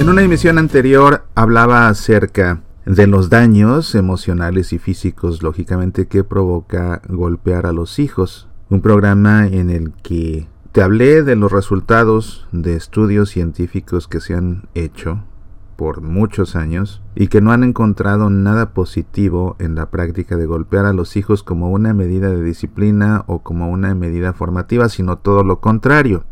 En una emisión anterior hablaba acerca de los daños emocionales y físicos, lógicamente, que provoca golpear a los hijos. Un programa en el que te hablé de los resultados de estudios científicos que se han hecho por muchos años y que no han encontrado nada positivo en la práctica de golpear a los hijos como una medida de disciplina o como una medida formativa, sino todo lo contrario.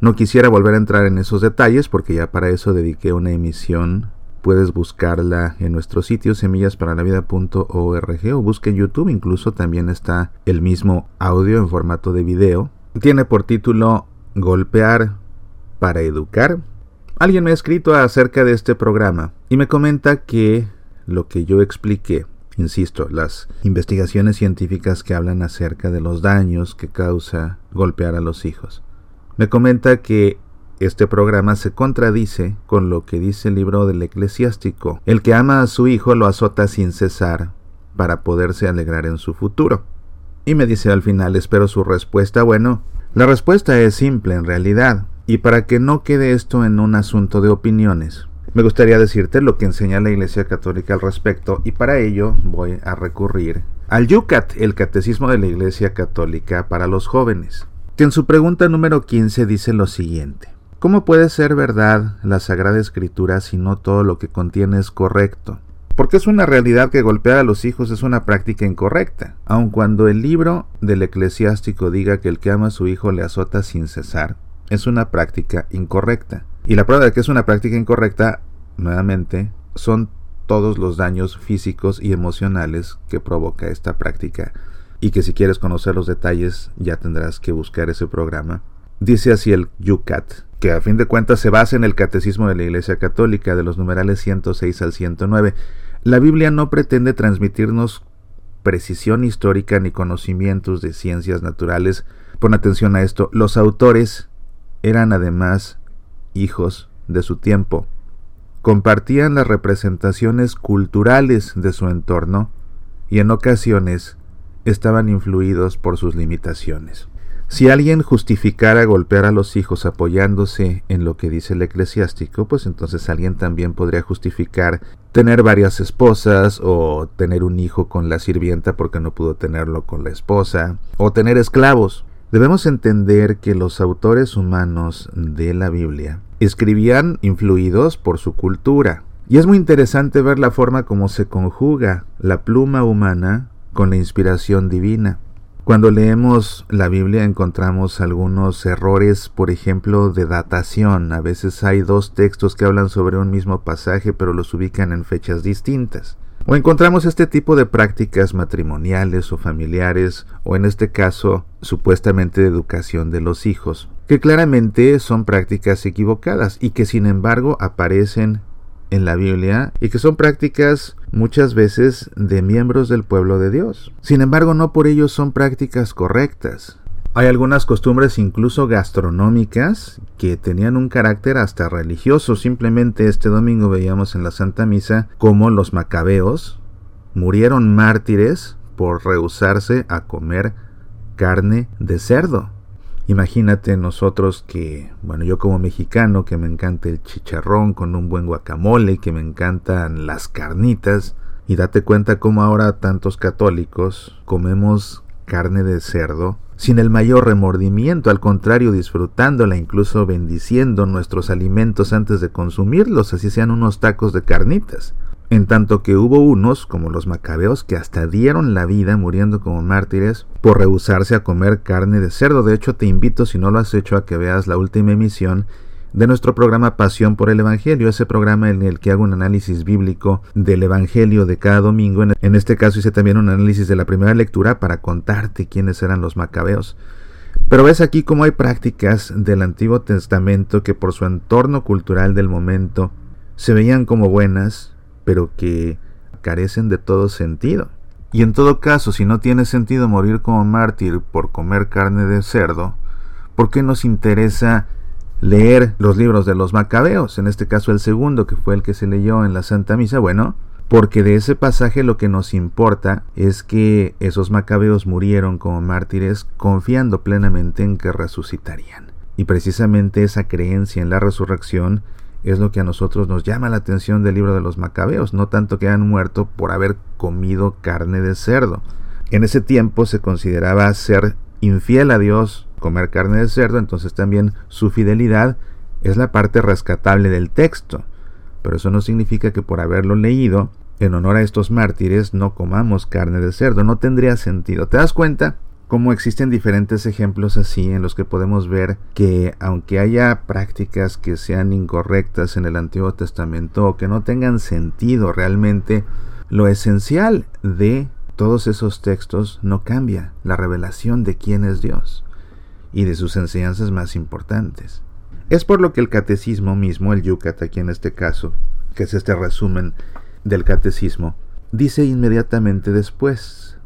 No quisiera volver a entrar en esos detalles porque ya para eso dediqué una emisión. Puedes buscarla en nuestro sitio semillasparalavida.org o busque en YouTube, incluso también está el mismo audio en formato de video. Tiene por título Golpear para educar. Alguien me ha escrito acerca de este programa y me comenta que lo que yo expliqué, insisto, las investigaciones científicas que hablan acerca de los daños que causa golpear a los hijos me comenta que este programa se contradice con lo que dice el libro del eclesiástico. El que ama a su hijo lo azota sin cesar para poderse alegrar en su futuro. Y me dice al final, espero su respuesta. Bueno, la respuesta es simple en realidad. Y para que no quede esto en un asunto de opiniones, me gustaría decirte lo que enseña la Iglesia Católica al respecto y para ello voy a recurrir al Yucat, el Catecismo de la Iglesia Católica para los jóvenes que en su pregunta número 15 dice lo siguiente. ¿Cómo puede ser verdad la Sagrada Escritura si no todo lo que contiene es correcto? Porque es una realidad que golpear a los hijos es una práctica incorrecta, aun cuando el libro del eclesiástico diga que el que ama a su hijo le azota sin cesar, es una práctica incorrecta. Y la prueba de que es una práctica incorrecta, nuevamente, son todos los daños físicos y emocionales que provoca esta práctica y que si quieres conocer los detalles ya tendrás que buscar ese programa. Dice así el Yucat, que a fin de cuentas se basa en el Catecismo de la Iglesia Católica de los numerales 106 al 109. La Biblia no pretende transmitirnos precisión histórica ni conocimientos de ciencias naturales. Pon atención a esto, los autores eran además hijos de su tiempo. Compartían las representaciones culturales de su entorno y en ocasiones estaban influidos por sus limitaciones. Si alguien justificara golpear a los hijos apoyándose en lo que dice el eclesiástico, pues entonces alguien también podría justificar tener varias esposas o tener un hijo con la sirvienta porque no pudo tenerlo con la esposa o tener esclavos. Debemos entender que los autores humanos de la Biblia escribían influidos por su cultura. Y es muy interesante ver la forma como se conjuga la pluma humana con la inspiración divina. Cuando leemos la Biblia encontramos algunos errores, por ejemplo, de datación. A veces hay dos textos que hablan sobre un mismo pasaje pero los ubican en fechas distintas. O encontramos este tipo de prácticas matrimoniales o familiares, o en este caso supuestamente de educación de los hijos, que claramente son prácticas equivocadas y que sin embargo aparecen en la Biblia y que son prácticas muchas veces de miembros del pueblo de Dios. Sin embargo, no por ello son prácticas correctas. Hay algunas costumbres incluso gastronómicas que tenían un carácter hasta religioso. Simplemente este domingo veíamos en la Santa Misa cómo los macabeos murieron mártires por rehusarse a comer carne de cerdo. Imagínate nosotros que, bueno, yo como mexicano, que me encanta el chicharrón con un buen guacamole, que me encantan las carnitas, y date cuenta cómo ahora tantos católicos comemos carne de cerdo sin el mayor remordimiento, al contrario, disfrutándola, incluso bendiciendo nuestros alimentos antes de consumirlos, así sean unos tacos de carnitas en tanto que hubo unos, como los macabeos, que hasta dieron la vida muriendo como mártires por rehusarse a comer carne de cerdo. De hecho, te invito, si no lo has hecho, a que veas la última emisión de nuestro programa Pasión por el Evangelio, ese programa en el que hago un análisis bíblico del Evangelio de cada domingo. En este caso hice también un análisis de la primera lectura para contarte quiénes eran los macabeos. Pero ves aquí cómo hay prácticas del Antiguo Testamento que por su entorno cultural del momento se veían como buenas, pero que carecen de todo sentido. Y en todo caso, si no tiene sentido morir como mártir por comer carne de cerdo, ¿por qué nos interesa leer los libros de los macabeos? En este caso el segundo, que fue el que se leyó en la Santa Misa. Bueno, porque de ese pasaje lo que nos importa es que esos macabeos murieron como mártires confiando plenamente en que resucitarían. Y precisamente esa creencia en la resurrección es lo que a nosotros nos llama la atención del libro de los macabeos, no tanto que han muerto por haber comido carne de cerdo. En ese tiempo se consideraba ser infiel a Dios comer carne de cerdo, entonces también su fidelidad es la parte rescatable del texto. Pero eso no significa que por haberlo leído, en honor a estos mártires, no comamos carne de cerdo. No tendría sentido. ¿Te das cuenta? Como existen diferentes ejemplos así en los que podemos ver que aunque haya prácticas que sean incorrectas en el Antiguo Testamento o que no tengan sentido realmente, lo esencial de todos esos textos no cambia la revelación de quién es Dios y de sus enseñanzas más importantes. Es por lo que el catecismo mismo, el Yucat aquí en este caso, que es este resumen del catecismo, dice inmediatamente después,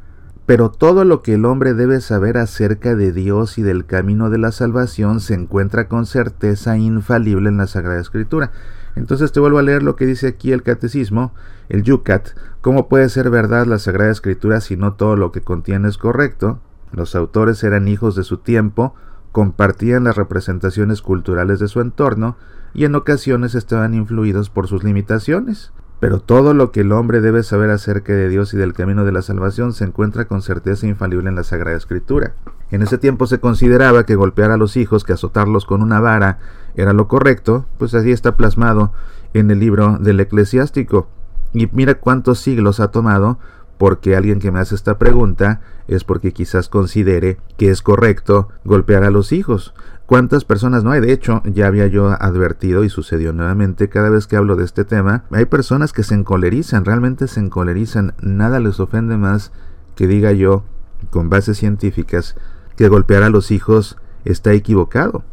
pero todo lo que el hombre debe saber acerca de Dios y del camino de la salvación se encuentra con certeza infalible en la Sagrada Escritura. Entonces te vuelvo a leer lo que dice aquí el catecismo, el Yucat, ¿cómo puede ser verdad la Sagrada Escritura si no todo lo que contiene es correcto? Los autores eran hijos de su tiempo, compartían las representaciones culturales de su entorno y en ocasiones estaban influidos por sus limitaciones. Pero todo lo que el hombre debe saber acerca de Dios y del camino de la salvación se encuentra con certeza infalible en la Sagrada Escritura. En ese tiempo se consideraba que golpear a los hijos, que azotarlos con una vara, era lo correcto, pues así está plasmado en el libro del eclesiástico. Y mira cuántos siglos ha tomado porque alguien que me hace esta pregunta es porque quizás considere que es correcto golpear a los hijos. ¿Cuántas personas no hay? De hecho, ya había yo advertido y sucedió nuevamente cada vez que hablo de este tema. Hay personas que se encolerizan, realmente se encolerizan. Nada les ofende más que diga yo, con bases científicas, que golpear a los hijos está equivocado.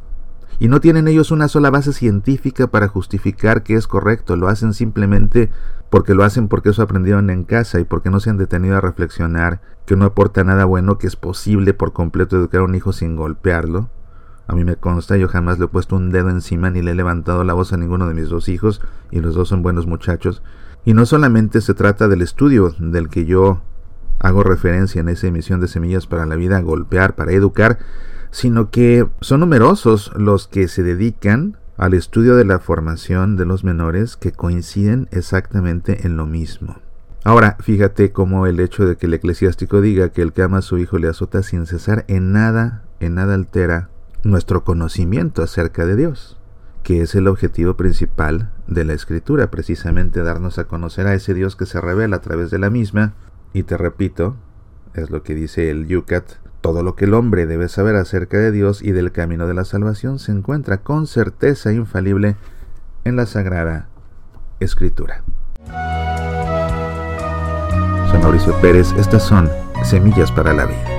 Y no tienen ellos una sola base científica para justificar que es correcto, lo hacen simplemente porque lo hacen porque eso aprendieron en casa y porque no se han detenido a reflexionar que no aporta nada bueno, que es posible por completo educar a un hijo sin golpearlo. A mí me consta, yo jamás le he puesto un dedo encima ni le he levantado la voz a ninguno de mis dos hijos y los dos son buenos muchachos. Y no solamente se trata del estudio del que yo hago referencia en esa emisión de Semillas para la Vida, golpear, para educar, sino que son numerosos los que se dedican al estudio de la formación de los menores que coinciden exactamente en lo mismo. Ahora, fíjate cómo el hecho de que el eclesiástico diga que el que ama a su hijo le azota sin cesar en nada, en nada altera nuestro conocimiento acerca de Dios, que es el objetivo principal de la escritura, precisamente darnos a conocer a ese Dios que se revela a través de la misma, y te repito, es lo que dice el Yucat, todo lo que el hombre debe saber acerca de Dios y del camino de la salvación se encuentra con certeza infalible en la Sagrada Escritura. Soy Mauricio Pérez, estas son Semillas para la Vida.